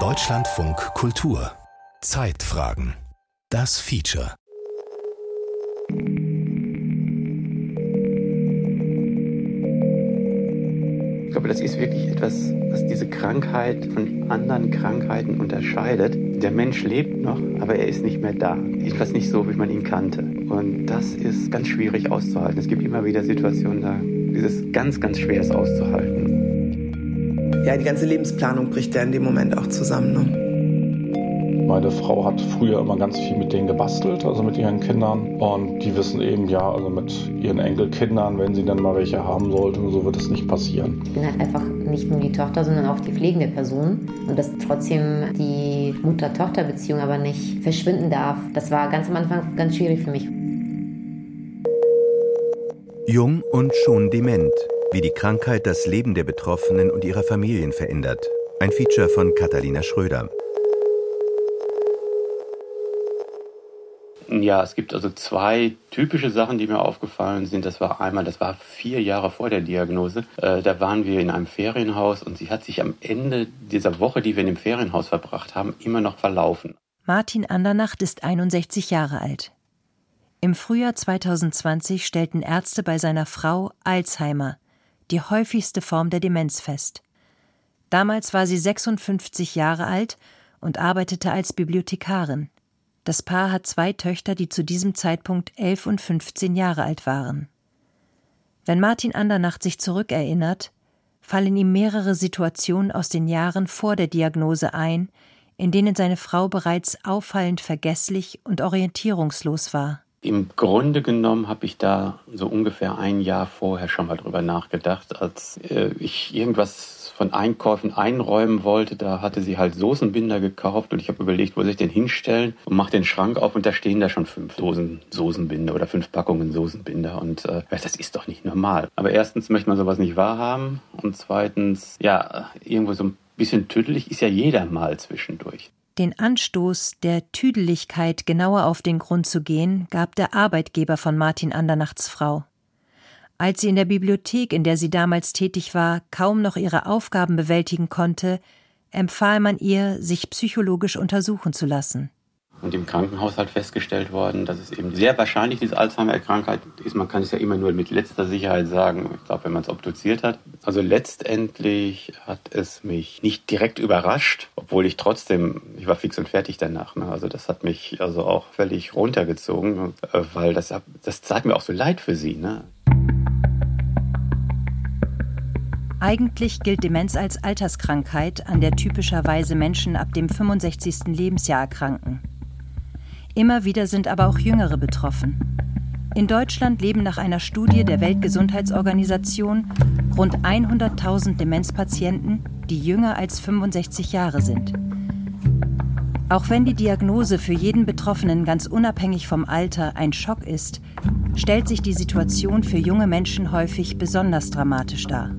Deutschlandfunk Kultur Zeitfragen Das Feature Ich glaube, das ist wirklich etwas, was diese Krankheit von anderen Krankheiten unterscheidet. Der Mensch lebt noch, aber er ist nicht mehr da. Etwas nicht so, wie man ihn kannte. Und das ist ganz schwierig auszuhalten. Es gibt immer wieder Situationen, da ist es ganz, ganz schwer, es auszuhalten. Ja, die ganze Lebensplanung bricht ja in dem Moment auch zusammen. Ne? Meine Frau hat früher immer ganz viel mit denen gebastelt, also mit ihren Kindern. Und die wissen eben, ja, also mit ihren Enkelkindern, wenn sie dann mal welche haben sollte, so wird es nicht passieren. Ich bin halt einfach nicht nur die Tochter, sondern auch die pflegende Person. Und dass trotzdem die Mutter-Tochter-Beziehung aber nicht verschwinden darf, das war ganz am Anfang ganz schwierig für mich. Jung und schon dement, wie die Krankheit das Leben der Betroffenen und ihrer Familien verändert. Ein Feature von Katharina Schröder. Ja, es gibt also zwei typische Sachen, die mir aufgefallen sind. Das war einmal, das war vier Jahre vor der Diagnose. Äh, da waren wir in einem Ferienhaus und sie hat sich am Ende dieser Woche, die wir in dem Ferienhaus verbracht haben, immer noch verlaufen. Martin Andernacht ist 61 Jahre alt. Im Frühjahr 2020 stellten Ärzte bei seiner Frau Alzheimer, die häufigste Form der Demenz, fest. Damals war sie 56 Jahre alt und arbeitete als Bibliothekarin. Das Paar hat zwei Töchter, die zu diesem Zeitpunkt elf und 15 Jahre alt waren. Wenn Martin Andernacht sich zurückerinnert, fallen ihm mehrere Situationen aus den Jahren vor der Diagnose ein, in denen seine Frau bereits auffallend vergesslich und orientierungslos war. Im Grunde genommen habe ich da so ungefähr ein Jahr vorher schon mal drüber nachgedacht, als äh, ich irgendwas von Einkäufen einräumen wollte, da hatte sie halt Soßenbinder gekauft und ich habe überlegt, wo soll ich den hinstellen und mache den Schrank auf und da stehen da schon fünf Dosen Soßenbinder oder fünf Packungen Soßenbinder und äh, das ist doch nicht normal. Aber erstens möchte man sowas nicht wahrhaben und zweitens, ja, irgendwo so ein bisschen tüdelig ist ja jeder mal zwischendurch. Den Anstoß der Tüdeligkeit genauer auf den Grund zu gehen, gab der Arbeitgeber von Martin Andernachts Frau. Als sie in der Bibliothek, in der sie damals tätig war, kaum noch ihre Aufgaben bewältigen konnte, empfahl man ihr, sich psychologisch untersuchen zu lassen. Und im Krankenhaus halt festgestellt worden, dass es eben sehr wahrscheinlich diese Alzheimer-Krankheit ist. Man kann es ja immer nur mit letzter Sicherheit sagen, ich glaube, wenn man es obduziert hat. Also letztendlich hat es mich nicht direkt überrascht, obwohl ich trotzdem, ich war fix und fertig danach. Ne? Also das hat mich also auch völlig runtergezogen, äh, weil das, das tat mir auch so leid für sie. Ne? Eigentlich gilt Demenz als Alterskrankheit, an der typischerweise Menschen ab dem 65. Lebensjahr erkranken. Immer wieder sind aber auch Jüngere betroffen. In Deutschland leben nach einer Studie der Weltgesundheitsorganisation rund 100.000 Demenzpatienten, die jünger als 65 Jahre sind. Auch wenn die Diagnose für jeden Betroffenen ganz unabhängig vom Alter ein Schock ist, stellt sich die Situation für junge Menschen häufig besonders dramatisch dar.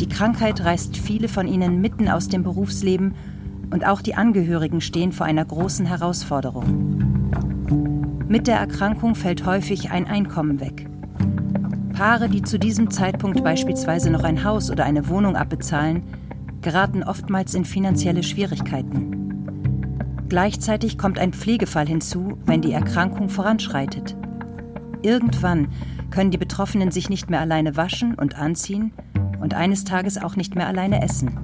Die Krankheit reißt viele von ihnen mitten aus dem Berufsleben und auch die Angehörigen stehen vor einer großen Herausforderung. Mit der Erkrankung fällt häufig ein Einkommen weg. Paare, die zu diesem Zeitpunkt beispielsweise noch ein Haus oder eine Wohnung abbezahlen, geraten oftmals in finanzielle Schwierigkeiten. Gleichzeitig kommt ein Pflegefall hinzu, wenn die Erkrankung voranschreitet. Irgendwann können die Betroffenen sich nicht mehr alleine waschen und anziehen und eines Tages auch nicht mehr alleine essen.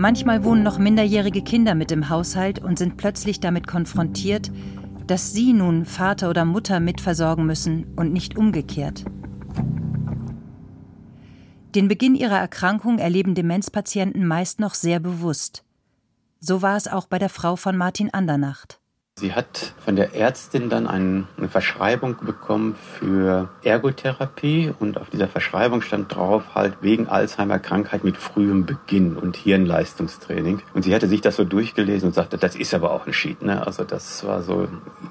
Manchmal wohnen noch minderjährige Kinder mit im Haushalt und sind plötzlich damit konfrontiert, dass sie nun Vater oder Mutter mitversorgen müssen und nicht umgekehrt. Den Beginn ihrer Erkrankung erleben Demenzpatienten meist noch sehr bewusst. So war es auch bei der Frau von Martin Andernacht. Sie hat von der Ärztin dann eine Verschreibung bekommen für Ergotherapie und auf dieser Verschreibung stand drauf halt wegen Alzheimer-Krankheit mit frühem Beginn und Hirnleistungstraining. Und sie hatte sich das so durchgelesen und sagte, das ist aber auch ein Sheet. Ne? Also das war so,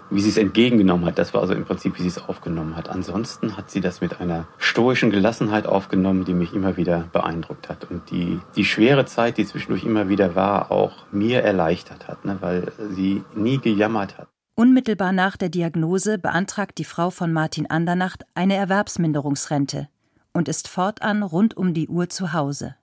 wie sie es entgegengenommen hat, das war also im Prinzip, wie sie es aufgenommen hat. Ansonsten hat sie das mit einer stoischen Gelassenheit aufgenommen, die mich immer wieder beeindruckt hat und die die schwere Zeit, die zwischendurch immer wieder war, auch mir erleichtert hat, ne? weil sie nie gejammert geklammert hat. Unmittelbar nach der Diagnose beantragt die Frau von Martin Andernacht eine Erwerbsminderungsrente und ist fortan rund um die Uhr zu Hause.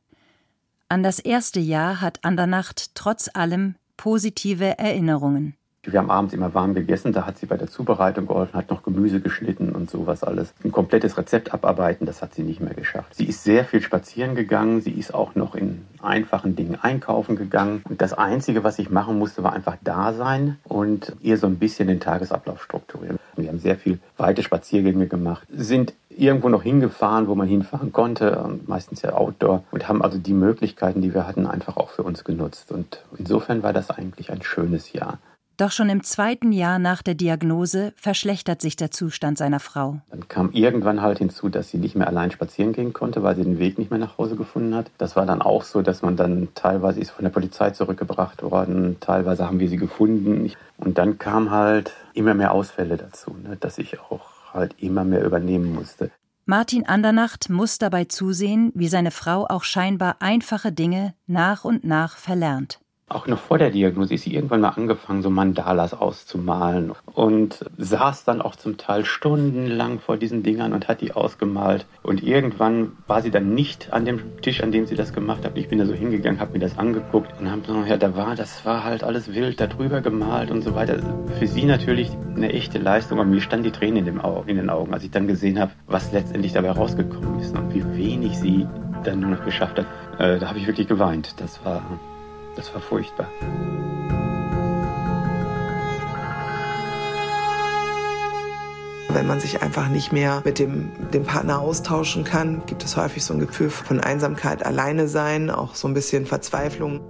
An das erste Jahr hat Andernacht trotz allem positive Erinnerungen. Wir haben abends immer warm gegessen, da hat sie bei der Zubereitung geholfen, hat noch Gemüse geschnitten und sowas alles. Ein komplettes Rezept abarbeiten, das hat sie nicht mehr geschafft. Sie ist sehr viel spazieren gegangen, sie ist auch noch in einfachen Dingen einkaufen gegangen. Und das Einzige, was ich machen musste, war einfach da sein und ihr so ein bisschen den Tagesablauf strukturieren. Wir haben sehr viel weite Spaziergänge gemacht, sind irgendwo noch hingefahren, wo man hinfahren konnte, meistens ja Outdoor, und haben also die Möglichkeiten, die wir hatten, einfach auch für uns genutzt. Und insofern war das eigentlich ein schönes Jahr. Doch schon im zweiten Jahr nach der Diagnose verschlechtert sich der Zustand seiner Frau. Dann kam irgendwann halt hinzu, dass sie nicht mehr allein spazieren gehen konnte, weil sie den Weg nicht mehr nach Hause gefunden hat. Das war dann auch so, dass man dann teilweise ist von der Polizei zurückgebracht worden, teilweise haben wir sie gefunden. Und dann kam halt immer mehr Ausfälle dazu, ne, dass ich auch halt immer mehr übernehmen musste. Martin Andernacht muss dabei zusehen, wie seine Frau auch scheinbar einfache Dinge nach und nach verlernt. Auch noch vor der Diagnose ist sie irgendwann mal angefangen, so Mandalas auszumalen und saß dann auch zum Teil stundenlang vor diesen Dingern und hat die ausgemalt. Und irgendwann war sie dann nicht an dem Tisch, an dem sie das gemacht hat. Ich bin da so hingegangen, habe mir das angeguckt und habe gesagt, ja, da war, das war halt alles wild, da drüber gemalt und so weiter. Für sie natürlich eine echte Leistung, aber mir stand die Tränen in, dem Auge, in den Augen, als ich dann gesehen habe, was letztendlich dabei rausgekommen ist und wie wenig sie dann nur noch geschafft hat. Äh, da habe ich wirklich geweint. Das war das war furchtbar. Wenn man sich einfach nicht mehr mit dem, dem Partner austauschen kann, gibt es häufig so ein Gefühl von Einsamkeit, alleine sein, auch so ein bisschen Verzweiflung.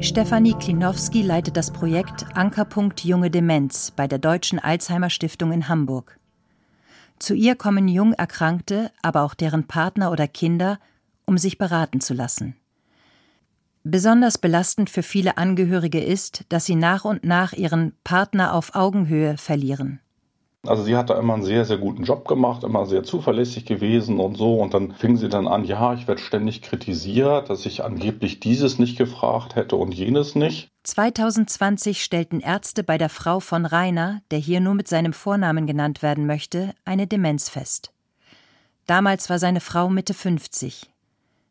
Stefanie Klinowski leitet das Projekt Ankerpunkt Junge Demenz bei der Deutschen Alzheimer Stiftung in Hamburg. Zu ihr kommen jung Erkrankte, aber auch deren Partner oder Kinder, um sich beraten zu lassen. Besonders belastend für viele Angehörige ist, dass sie nach und nach ihren Partner auf Augenhöhe verlieren. Also sie hat da immer einen sehr, sehr guten Job gemacht, immer sehr zuverlässig gewesen und so. Und dann fing sie dann an, ja, ich werde ständig kritisiert, dass ich angeblich dieses nicht gefragt hätte und jenes nicht. 2020 stellten Ärzte bei der Frau von Rainer, der hier nur mit seinem Vornamen genannt werden möchte, eine Demenz fest. Damals war seine Frau Mitte 50.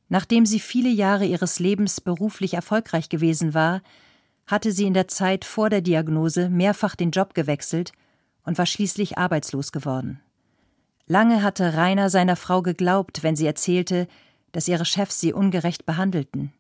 Nachdem sie viele Jahre ihres Lebens beruflich erfolgreich gewesen war, hatte sie in der Zeit vor der Diagnose mehrfach den Job gewechselt und war schließlich arbeitslos geworden. Lange hatte Rainer seiner Frau geglaubt, wenn sie erzählte, dass ihre Chefs sie ungerecht behandelten.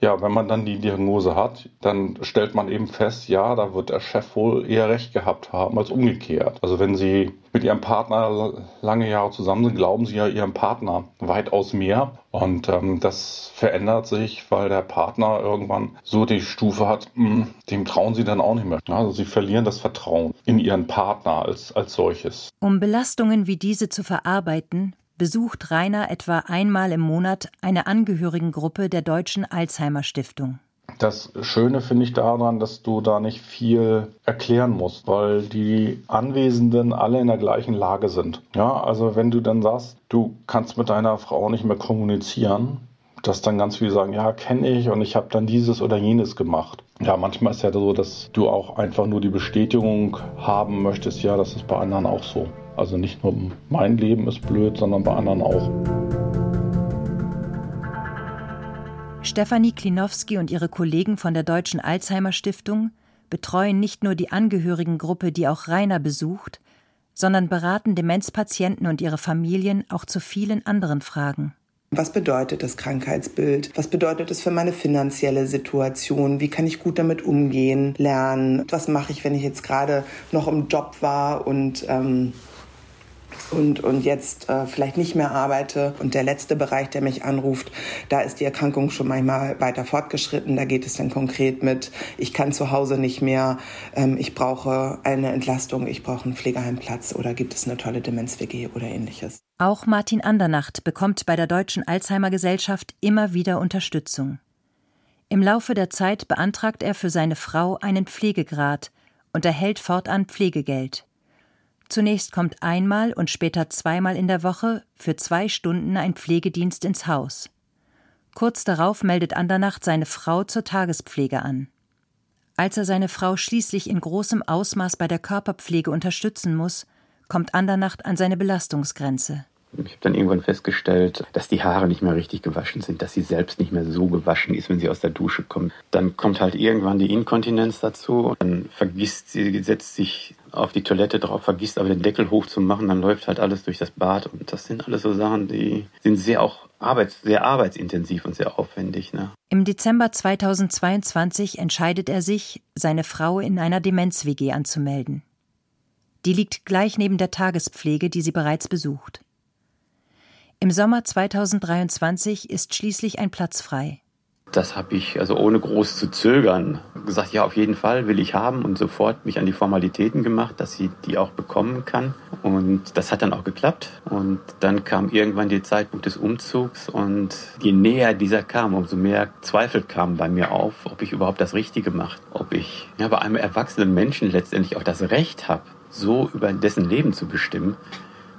Ja, wenn man dann die Diagnose hat, dann stellt man eben fest, ja, da wird der Chef wohl eher recht gehabt haben als umgekehrt. Also wenn Sie mit Ihrem Partner lange Jahre zusammen sind, glauben Sie ja Ihrem Partner weitaus mehr. Und ähm, das verändert sich, weil der Partner irgendwann so die Stufe hat, mh, hm, dem trauen Sie dann auch nicht mehr. Also Sie verlieren das Vertrauen in Ihren Partner als, als solches. Um Belastungen wie diese zu verarbeiten, besucht Rainer etwa einmal im Monat eine Angehörigengruppe der Deutschen Alzheimer Stiftung. Das Schöne finde ich daran, dass du da nicht viel erklären musst, weil die Anwesenden alle in der gleichen Lage sind. Ja, also wenn du dann sagst, du kannst mit deiner Frau nicht mehr kommunizieren, dass dann ganz viele sagen, ja, kenne ich und ich habe dann dieses oder jenes gemacht. Ja, manchmal ist ja so, dass du auch einfach nur die Bestätigung haben möchtest, ja, das ist bei anderen auch so. Also nicht nur mein Leben ist blöd, sondern bei anderen auch. Stefanie Klinowski und ihre Kollegen von der Deutschen Alzheimer Stiftung betreuen nicht nur die Angehörigengruppe, die auch Rainer besucht, sondern beraten Demenzpatienten und ihre Familien auch zu vielen anderen Fragen. Was bedeutet das Krankheitsbild? Was bedeutet es für meine finanzielle Situation? Wie kann ich gut damit umgehen, lernen? Was mache ich, wenn ich jetzt gerade noch im Job war und ähm, und, und jetzt äh, vielleicht nicht mehr arbeite. Und der letzte Bereich, der mich anruft, da ist die Erkrankung schon manchmal weiter fortgeschritten. Da geht es dann konkret mit, ich kann zu Hause nicht mehr, ähm, ich brauche eine Entlastung, ich brauche einen Pflegeheimplatz oder gibt es eine tolle Demenz-WG oder ähnliches. Auch Martin Andernacht bekommt bei der Deutschen Alzheimer Gesellschaft immer wieder Unterstützung. Im Laufe der Zeit beantragt er für seine Frau einen Pflegegrad und erhält fortan Pflegegeld. Zunächst kommt einmal und später zweimal in der Woche für zwei Stunden ein Pflegedienst ins Haus. Kurz darauf meldet Andernacht seine Frau zur Tagespflege an. Als er seine Frau schließlich in großem Ausmaß bei der Körperpflege unterstützen muss, kommt Andernacht an seine Belastungsgrenze. Ich habe dann irgendwann festgestellt, dass die Haare nicht mehr richtig gewaschen sind, dass sie selbst nicht mehr so gewaschen ist, wenn sie aus der Dusche kommt. Dann kommt halt irgendwann die Inkontinenz dazu. Dann vergisst sie, setzt sich auf die Toilette drauf, vergisst aber den Deckel hochzumachen, dann läuft halt alles durch das Bad. Und das sind alles so Sachen, die sind sehr auch arbeits-, sehr arbeitsintensiv und sehr aufwendig. Ne? Im Dezember 2022 entscheidet er sich, seine Frau in einer Demenz-WG anzumelden. Die liegt gleich neben der Tagespflege, die sie bereits besucht. Im Sommer 2023 ist schließlich ein Platz frei. Das habe ich also ohne groß zu zögern gesagt, ja, auf jeden Fall will ich haben und sofort mich an die Formalitäten gemacht, dass sie die auch bekommen kann. Und das hat dann auch geklappt. Und dann kam irgendwann der Zeitpunkt des Umzugs und je näher dieser kam, umso mehr Zweifel kamen bei mir auf, ob ich überhaupt das Richtige mache, ob ich ja, bei einem erwachsenen Menschen letztendlich auch das Recht habe, so über dessen Leben zu bestimmen,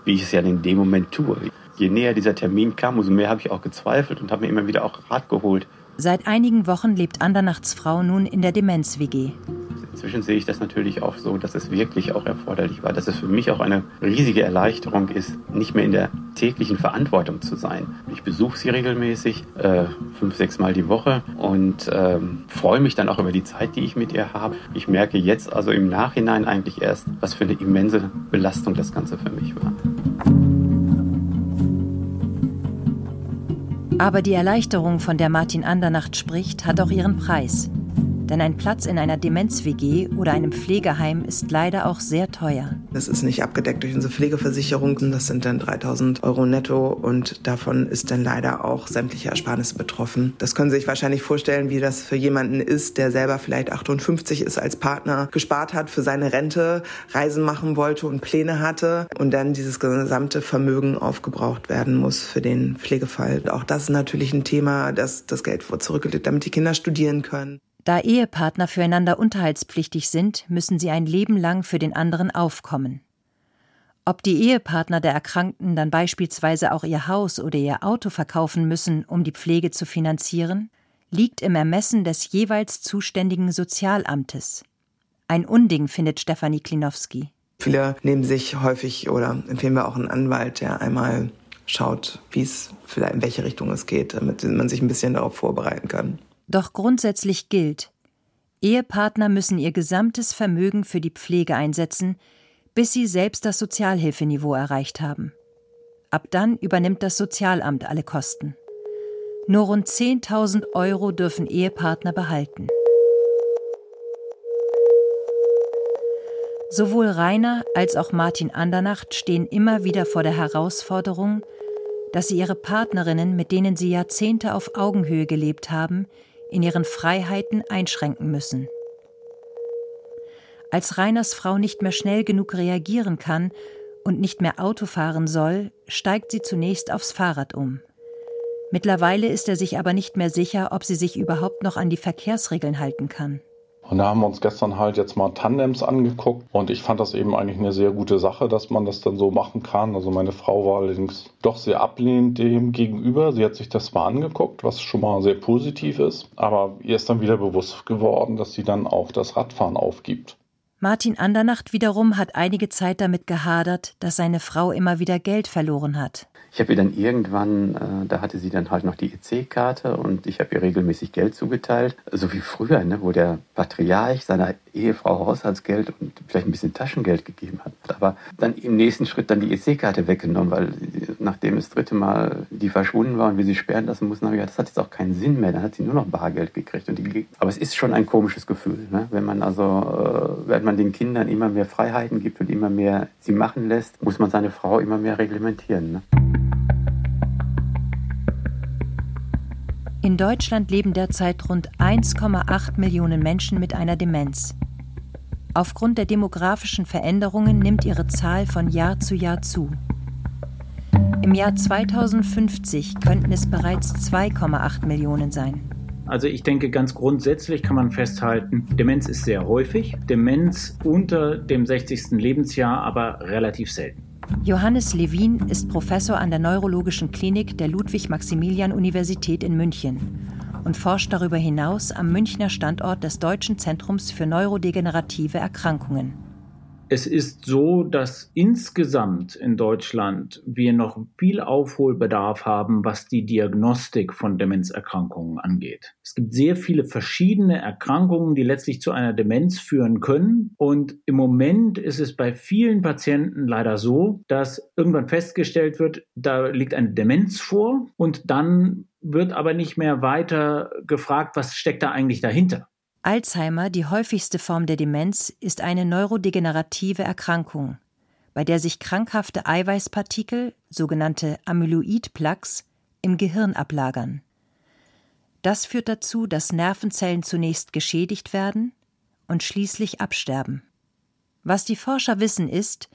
wie ich es ja in dem Moment tue. Je näher dieser Termin kam, umso mehr habe ich auch gezweifelt und habe mir immer wieder auch Rat geholt. Seit einigen Wochen lebt Andernachts Frau nun in der Demenz-WG. Inzwischen sehe ich das natürlich auch so, dass es wirklich auch erforderlich war, dass es für mich auch eine riesige Erleichterung ist, nicht mehr in der täglichen Verantwortung zu sein. Ich besuche sie regelmäßig, äh, fünf, sechs Mal die Woche und ähm, freue mich dann auch über die Zeit, die ich mit ihr habe. Ich merke jetzt also im Nachhinein eigentlich erst, was für eine immense Belastung das Ganze für mich war. Aber die Erleichterung, von der Martin Andernacht spricht, hat auch ihren Preis. Denn ein Platz in einer Demenz-WG oder einem Pflegeheim ist leider auch sehr teuer. Das ist nicht abgedeckt durch unsere Pflegeversicherung. Das sind dann 3000 Euro netto und davon ist dann leider auch sämtliche Ersparnisse betroffen. Das können Sie sich wahrscheinlich vorstellen, wie das für jemanden ist, der selber vielleicht 58 ist, als Partner gespart hat für seine Rente, Reisen machen wollte und Pläne hatte und dann dieses gesamte Vermögen aufgebraucht werden muss für den Pflegefall. Auch das ist natürlich ein Thema, dass das Geld zurückgelegt, damit die Kinder studieren können. Da Ehepartner füreinander unterhaltspflichtig sind, müssen sie ein Leben lang für den anderen aufkommen. Ob die Ehepartner der Erkrankten dann beispielsweise auch ihr Haus oder ihr Auto verkaufen müssen, um die Pflege zu finanzieren, liegt im Ermessen des jeweils zuständigen Sozialamtes. Ein Unding findet Stefanie Klinowski. Viele nehmen sich häufig oder empfehlen wir auch einen Anwalt, der einmal schaut, wie es vielleicht in welche Richtung es geht, damit man sich ein bisschen darauf vorbereiten kann. Doch grundsätzlich gilt, Ehepartner müssen ihr gesamtes Vermögen für die Pflege einsetzen, bis sie selbst das Sozialhilfeniveau erreicht haben. Ab dann übernimmt das Sozialamt alle Kosten. Nur rund 10.000 Euro dürfen Ehepartner behalten. Sowohl Rainer als auch Martin Andernacht stehen immer wieder vor der Herausforderung, dass sie ihre Partnerinnen, mit denen sie Jahrzehnte auf Augenhöhe gelebt haben, in ihren Freiheiten einschränken müssen. Als Reiners Frau nicht mehr schnell genug reagieren kann und nicht mehr Auto fahren soll, steigt sie zunächst aufs Fahrrad um. Mittlerweile ist er sich aber nicht mehr sicher, ob sie sich überhaupt noch an die Verkehrsregeln halten kann. Und da haben wir uns gestern halt jetzt mal Tandems angeguckt und ich fand das eben eigentlich eine sehr gute Sache, dass man das dann so machen kann. Also meine Frau war allerdings doch sehr ablehnend dem gegenüber. Sie hat sich das mal angeguckt, was schon mal sehr positiv ist. Aber ihr ist dann wieder bewusst geworden, dass sie dann auch das Radfahren aufgibt. Martin Andernacht wiederum hat einige Zeit damit gehadert, dass seine Frau immer wieder Geld verloren hat. Ich habe ihr dann irgendwann, äh, da hatte sie dann halt noch die EC-Karte und ich habe ihr regelmäßig Geld zugeteilt. So wie früher, ne, wo der Patriarch seiner Ehefrau Haushaltsgeld und vielleicht ein bisschen Taschengeld gegeben hat. Aber dann im nächsten Schritt dann die EC-Karte weggenommen, weil nachdem das dritte Mal die verschwunden war und wir sie sperren lassen mussten, habe ich gedacht, das hat jetzt auch keinen Sinn mehr. Dann hat sie nur noch Bargeld gekriegt. Und die, aber es ist schon ein komisches Gefühl, ne? wenn man also, äh, wenn man den Kindern immer mehr Freiheiten gibt und immer mehr sie machen lässt, muss man seine Frau immer mehr reglementieren. Ne? In Deutschland leben derzeit rund 1,8 Millionen Menschen mit einer Demenz. Aufgrund der demografischen Veränderungen nimmt ihre Zahl von Jahr zu Jahr zu. Im Jahr 2050 könnten es bereits 2,8 Millionen sein. Also ich denke, ganz grundsätzlich kann man festhalten, Demenz ist sehr häufig, Demenz unter dem 60. Lebensjahr aber relativ selten. Johannes Levin ist Professor an der Neurologischen Klinik der Ludwig-Maximilian-Universität in München und forscht darüber hinaus am Münchner Standort des Deutschen Zentrums für neurodegenerative Erkrankungen. Es ist so, dass insgesamt in Deutschland wir noch viel Aufholbedarf haben, was die Diagnostik von Demenzerkrankungen angeht. Es gibt sehr viele verschiedene Erkrankungen, die letztlich zu einer Demenz führen können. Und im Moment ist es bei vielen Patienten leider so, dass irgendwann festgestellt wird, da liegt eine Demenz vor und dann wird aber nicht mehr weiter gefragt, was steckt da eigentlich dahinter. Alzheimer, die häufigste Form der Demenz, ist eine neurodegenerative Erkrankung, bei der sich krankhafte Eiweißpartikel, sogenannte Amyloid-Plaques, im Gehirn ablagern. Das führt dazu, dass Nervenzellen zunächst geschädigt werden und schließlich absterben. Was die Forscher wissen ist,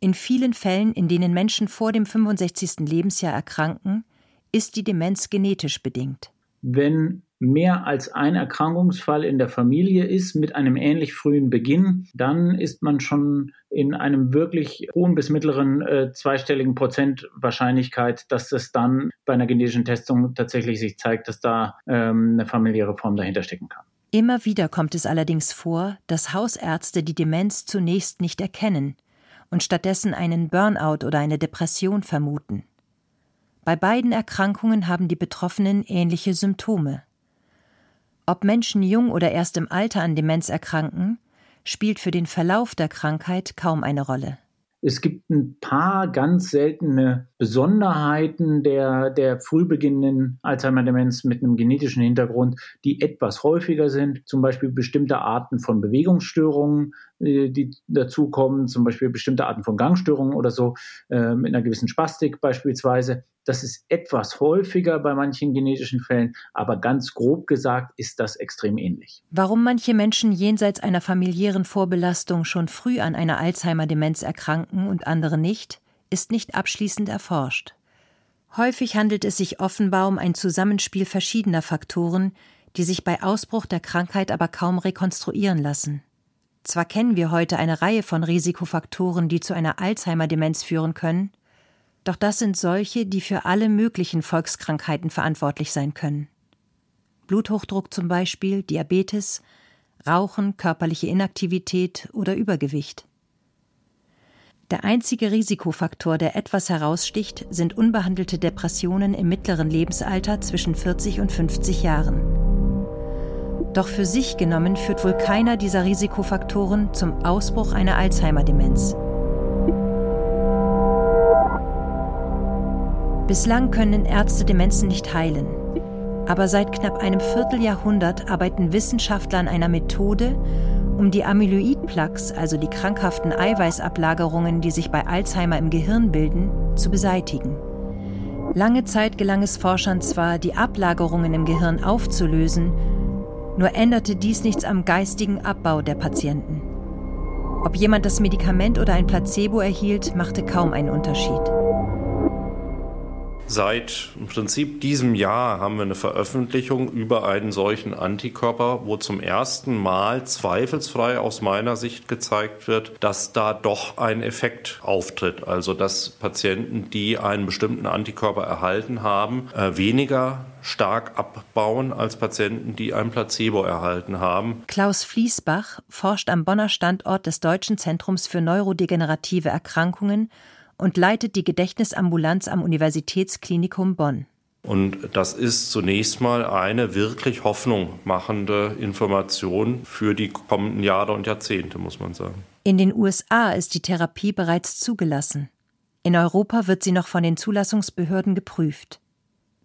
in vielen Fällen, in denen Menschen vor dem 65. Lebensjahr erkranken, ist die Demenz genetisch bedingt. Wenn mehr als ein Erkrankungsfall in der Familie ist mit einem ähnlich frühen Beginn, dann ist man schon in einem wirklich hohen bis mittleren äh, zweistelligen Prozent Wahrscheinlichkeit, dass es dann bei einer genetischen Testung tatsächlich sich zeigt, dass da ähm, eine familiäre Form dahinter stecken kann. Immer wieder kommt es allerdings vor, dass Hausärzte die Demenz zunächst nicht erkennen und stattdessen einen Burnout oder eine Depression vermuten. Bei beiden Erkrankungen haben die Betroffenen ähnliche Symptome. Ob Menschen jung oder erst im Alter an Demenz erkranken, spielt für den Verlauf der Krankheit kaum eine Rolle. Es gibt ein paar ganz seltene Besonderheiten der, der früh Alzheimer-Demenz mit einem genetischen Hintergrund, die etwas häufiger sind. Zum Beispiel bestimmte Arten von Bewegungsstörungen, die dazukommen, zum Beispiel bestimmte Arten von Gangstörungen oder so, äh, mit einer gewissen Spastik beispielsweise. Das ist etwas häufiger bei manchen genetischen Fällen, aber ganz grob gesagt ist das extrem ähnlich. Warum manche Menschen jenseits einer familiären Vorbelastung schon früh an einer Alzheimer-Demenz erkranken und andere nicht, ist nicht abschließend erforscht. Häufig handelt es sich offenbar um ein Zusammenspiel verschiedener Faktoren, die sich bei Ausbruch der Krankheit aber kaum rekonstruieren lassen. Zwar kennen wir heute eine Reihe von Risikofaktoren, die zu einer Alzheimer-Demenz führen können, doch das sind solche, die für alle möglichen Volkskrankheiten verantwortlich sein können. Bluthochdruck zum Beispiel, Diabetes, Rauchen, körperliche Inaktivität oder Übergewicht. Der einzige Risikofaktor, der etwas heraussticht, sind unbehandelte Depressionen im mittleren Lebensalter zwischen 40 und 50 Jahren. Doch für sich genommen führt wohl keiner dieser Risikofaktoren zum Ausbruch einer Alzheimer-Demenz. Bislang können Ärzte Demenzen nicht heilen. Aber seit knapp einem Vierteljahrhundert arbeiten Wissenschaftler an einer Methode, um die Amyloid-Plaques, also die krankhaften Eiweißablagerungen, die sich bei Alzheimer im Gehirn bilden, zu beseitigen. Lange Zeit gelang es Forschern zwar, die Ablagerungen im Gehirn aufzulösen, nur änderte dies nichts am geistigen Abbau der Patienten. Ob jemand das Medikament oder ein Placebo erhielt, machte kaum einen Unterschied. Seit im Prinzip diesem Jahr haben wir eine Veröffentlichung über einen solchen Antikörper, wo zum ersten Mal zweifelsfrei aus meiner Sicht gezeigt wird, dass da doch ein Effekt auftritt. Also dass Patienten, die einen bestimmten Antikörper erhalten haben, äh, weniger stark abbauen als Patienten, die ein Placebo erhalten haben. Klaus Fließbach forscht am Bonner Standort des Deutschen Zentrums für neurodegenerative Erkrankungen und leitet die Gedächtnisambulanz am Universitätsklinikum Bonn. Und das ist zunächst mal eine wirklich Hoffnung machende Information für die kommenden Jahre und Jahrzehnte, muss man sagen. In den USA ist die Therapie bereits zugelassen. In Europa wird sie noch von den Zulassungsbehörden geprüft.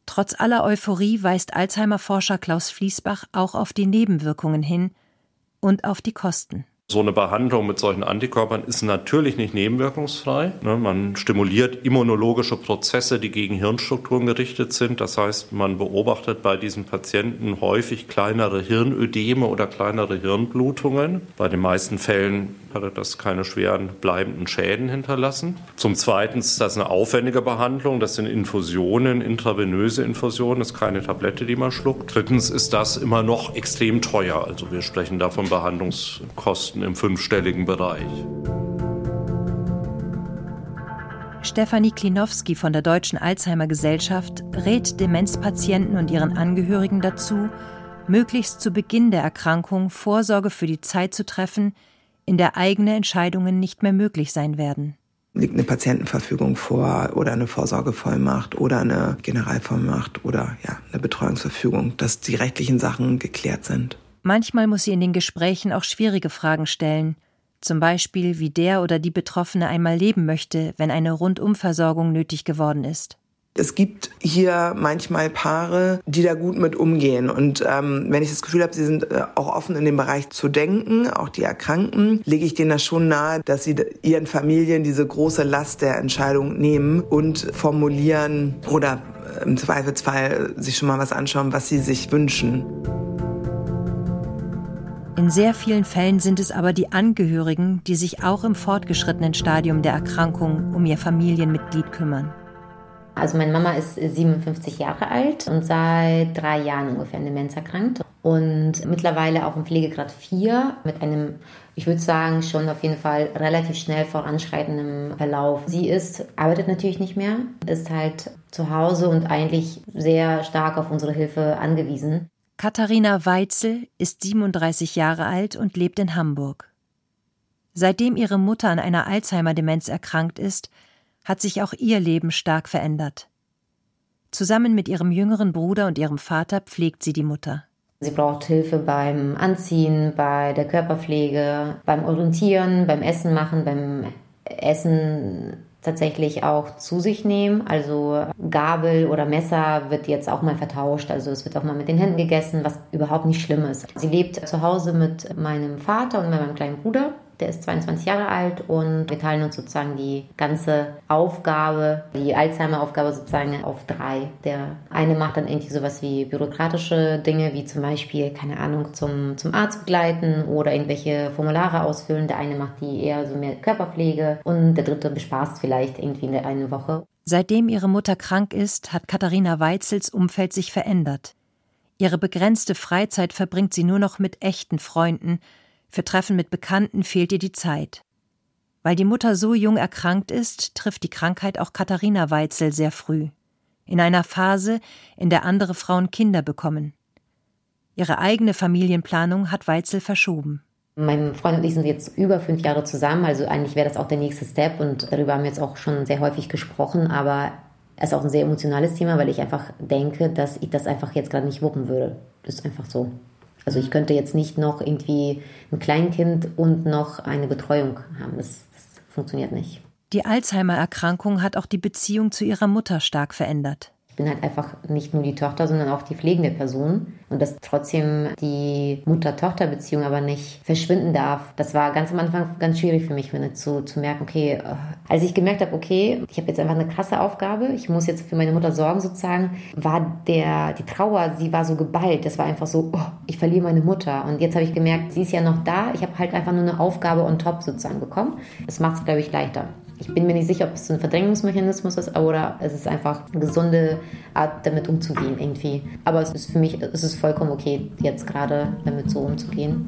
Trotz aller Euphorie weist Alzheimer-Forscher Klaus Fließbach auch auf die Nebenwirkungen hin und auf die Kosten. So eine Behandlung mit solchen Antikörpern ist natürlich nicht nebenwirkungsfrei. Ne? Man stimuliert immunologische Prozesse, die gegen Hirnstrukturen gerichtet sind. Das heißt, man beobachtet bei diesen Patienten häufig kleinere Hirnödeme oder kleinere Hirnblutungen. Bei den meisten Fällen hat das keine schweren bleibenden Schäden hinterlassen. Zum Zweiten ist das eine aufwendige Behandlung. Das sind Infusionen, intravenöse Infusionen. Das ist keine Tablette, die man schluckt. Drittens ist das immer noch extrem teuer. Also wir sprechen da von Behandlungskosten im fünfstelligen Bereich. Stefanie Klinowski von der Deutschen Alzheimer Gesellschaft rät Demenzpatienten und ihren Angehörigen dazu, möglichst zu Beginn der Erkrankung Vorsorge für die Zeit zu treffen, in der eigene Entscheidungen nicht mehr möglich sein werden. Liegt eine Patientenverfügung vor oder eine Vorsorgevollmacht oder eine Generalvollmacht oder ja, eine Betreuungsverfügung, dass die rechtlichen Sachen geklärt sind. Manchmal muss sie in den Gesprächen auch schwierige Fragen stellen, zum Beispiel wie der oder die Betroffene einmal leben möchte, wenn eine Rundumversorgung nötig geworden ist. Es gibt hier manchmal Paare, die da gut mit umgehen. Und ähm, wenn ich das Gefühl habe, sie sind äh, auch offen in dem Bereich zu denken, auch die Erkrankten, lege ich denen das schon nahe, dass sie ihren Familien diese große Last der Entscheidung nehmen und formulieren oder äh, im Zweifelsfall sich schon mal was anschauen, was sie sich wünschen. In sehr vielen Fällen sind es aber die Angehörigen, die sich auch im fortgeschrittenen Stadium der Erkrankung um ihr Familienmitglied kümmern. Also meine Mama ist 57 Jahre alt und seit drei Jahren ungefähr an Demenz erkrankt und mittlerweile auch im Pflegegrad 4 mit einem, ich würde sagen, schon auf jeden Fall relativ schnell voranschreitendem Verlauf. Sie ist, arbeitet natürlich nicht mehr, ist halt zu Hause und eigentlich sehr stark auf unsere Hilfe angewiesen. Katharina Weitzel ist 37 Jahre alt und lebt in Hamburg. Seitdem ihre Mutter an einer Alzheimer-Demenz erkrankt ist, hat sich auch ihr Leben stark verändert. Zusammen mit ihrem jüngeren Bruder und ihrem Vater pflegt sie die Mutter. Sie braucht Hilfe beim Anziehen, bei der Körperpflege, beim Orientieren, beim Essen machen, beim Essen tatsächlich auch zu sich nehmen. Also Gabel oder Messer wird jetzt auch mal vertauscht. Also es wird auch mal mit den Händen gegessen, was überhaupt nicht schlimm ist. Sie lebt zu Hause mit meinem Vater und meinem kleinen Bruder. Der ist 22 Jahre alt und wir teilen uns sozusagen die ganze Aufgabe, die Alzheimer-Aufgabe sozusagen auf drei. Der eine macht dann irgendwie sowas wie bürokratische Dinge, wie zum Beispiel, keine Ahnung, zum, zum Arzt begleiten oder irgendwelche Formulare ausfüllen. Der eine macht die eher so mehr Körperpflege und der dritte bespaßt vielleicht irgendwie in der einen Woche. Seitdem ihre Mutter krank ist, hat Katharina Weitzels Umfeld sich verändert. Ihre begrenzte Freizeit verbringt sie nur noch mit echten Freunden, für Treffen mit Bekannten fehlt ihr die Zeit. Weil die Mutter so jung erkrankt ist, trifft die Krankheit auch Katharina Weitzel sehr früh. In einer Phase, in der andere Frauen Kinder bekommen. Ihre eigene Familienplanung hat Weitzel verschoben. Mein Freund und ich sind jetzt über fünf Jahre zusammen, also eigentlich wäre das auch der nächste Step und darüber haben wir jetzt auch schon sehr häufig gesprochen, aber es ist auch ein sehr emotionales Thema, weil ich einfach denke, dass ich das einfach jetzt gerade nicht wuppen würde. Das ist einfach so. Also ich könnte jetzt nicht noch irgendwie ein Kleinkind und noch eine Betreuung haben. Das, das funktioniert nicht. Die Alzheimer-Erkrankung hat auch die Beziehung zu ihrer Mutter stark verändert bin halt einfach nicht nur die Tochter, sondern auch die pflegende Person. Und dass trotzdem die Mutter-Tochter-Beziehung aber nicht verschwinden darf. Das war ganz am Anfang ganz schwierig für mich, finde, zu, zu merken, okay, äh, als ich gemerkt habe, okay, ich habe jetzt einfach eine krasse Aufgabe, ich muss jetzt für meine Mutter sorgen sozusagen, war der, die Trauer, sie war so geballt. Das war einfach so, oh, ich verliere meine Mutter. Und jetzt habe ich gemerkt, sie ist ja noch da. Ich habe halt einfach nur eine Aufgabe on top sozusagen bekommen. Das macht es, glaube ich, leichter. Ich bin mir nicht sicher, ob es ein Verdrängungsmechanismus ist oder es ist einfach eine gesunde Art, damit umzugehen irgendwie. Aber es ist für mich, es ist vollkommen okay, jetzt gerade damit so umzugehen.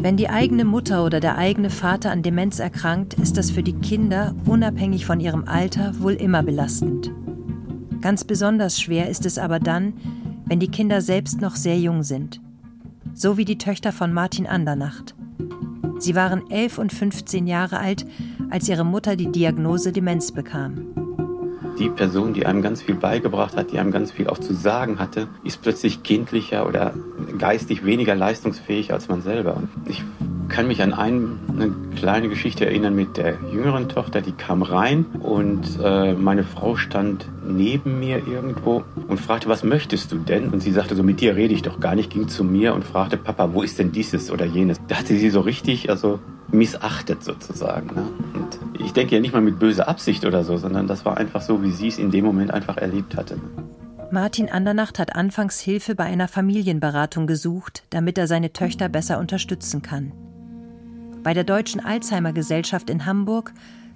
Wenn die eigene Mutter oder der eigene Vater an Demenz erkrankt, ist das für die Kinder, unabhängig von ihrem Alter, wohl immer belastend. Ganz besonders schwer ist es aber dann, wenn die Kinder selbst noch sehr jung sind. So wie die Töchter von Martin Andernacht. Sie waren elf und 15 Jahre alt, als ihre Mutter die Diagnose Demenz bekam. Die Person, die einem ganz viel beigebracht hat, die einem ganz viel auch zu sagen hatte, ist plötzlich kindlicher oder geistig weniger leistungsfähig als man selber. Ich kann mich an ein, eine kleine Geschichte erinnern mit der jüngeren Tochter, die kam rein und äh, meine Frau stand neben mir irgendwo und fragte, was möchtest du denn? Und sie sagte so, mit dir rede ich doch gar nicht, ging zu mir und fragte, Papa, wo ist denn dieses oder jenes? Da hatte sie so richtig, also missachtet sozusagen. Ne? Und ich denke ja nicht mal mit böser Absicht oder so, sondern das war einfach so, wie sie es in dem Moment einfach erlebt hatte. Martin Andernacht hat anfangs Hilfe bei einer Familienberatung gesucht, damit er seine Töchter besser unterstützen kann. Bei der Deutschen Alzheimer Gesellschaft in Hamburg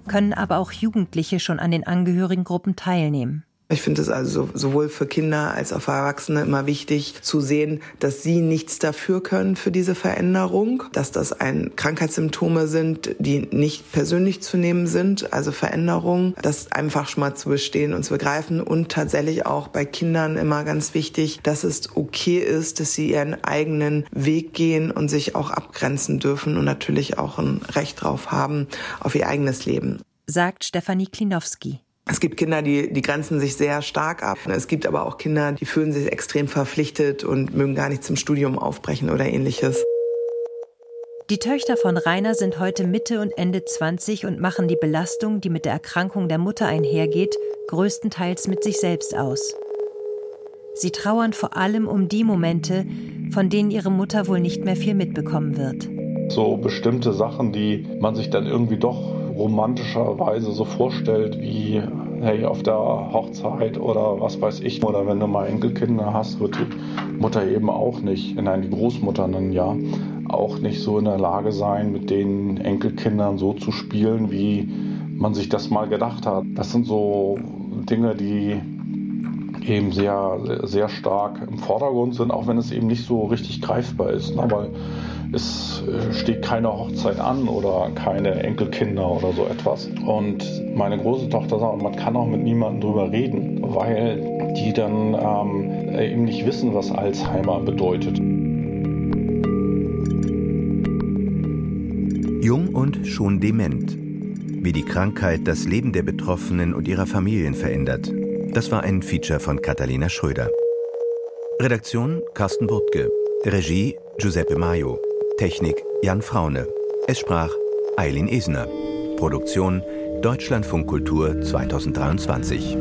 können aber auch Jugendliche schon an den Angehörigengruppen teilnehmen. Ich finde es also sowohl für Kinder als auch für Erwachsene immer wichtig zu sehen, dass sie nichts dafür können für diese Veränderung, dass das ein Krankheitssymptome sind, die nicht persönlich zu nehmen sind, also Veränderungen, das einfach schon mal zu bestehen und zu begreifen und tatsächlich auch bei Kindern immer ganz wichtig, dass es okay ist, dass sie ihren eigenen Weg gehen und sich auch abgrenzen dürfen und natürlich auch ein Recht drauf haben auf ihr eigenes Leben. Sagt Stefanie Klinowski. Es gibt Kinder, die, die grenzen sich sehr stark ab. Es gibt aber auch Kinder, die fühlen sich extrem verpflichtet und mögen gar nicht zum Studium aufbrechen oder ähnliches. Die Töchter von Rainer sind heute Mitte und Ende 20 und machen die Belastung, die mit der Erkrankung der Mutter einhergeht, größtenteils mit sich selbst aus. Sie trauern vor allem um die Momente, von denen ihre Mutter wohl nicht mehr viel mitbekommen wird. So bestimmte Sachen, die man sich dann irgendwie doch romantischerweise so vorstellt, wie hey, auf der Hochzeit oder was weiß ich, oder wenn du mal Enkelkinder hast, wird die Mutter eben auch nicht, nein, die Großmutter dann ja, auch nicht so in der Lage sein, mit den Enkelkindern so zu spielen, wie man sich das mal gedacht hat. Das sind so Dinge, die eben sehr, sehr stark im Vordergrund sind, auch wenn es eben nicht so richtig greifbar ist. Ne? Es äh, steht keine Hochzeit an oder keine Enkelkinder oder so etwas. Und meine große Tochter sagt, man kann auch mit niemandem drüber reden, weil die dann ähm, eben nicht wissen, was Alzheimer bedeutet. Jung und schon dement. Wie die Krankheit das Leben der Betroffenen und ihrer Familien verändert. Das war ein Feature von Catalina Schröder. Redaktion Carsten Burtke. Regie Giuseppe Maio. Technik Jan Fraune. Es sprach Eileen Esner. Produktion Deutschlandfunk Kultur 2023.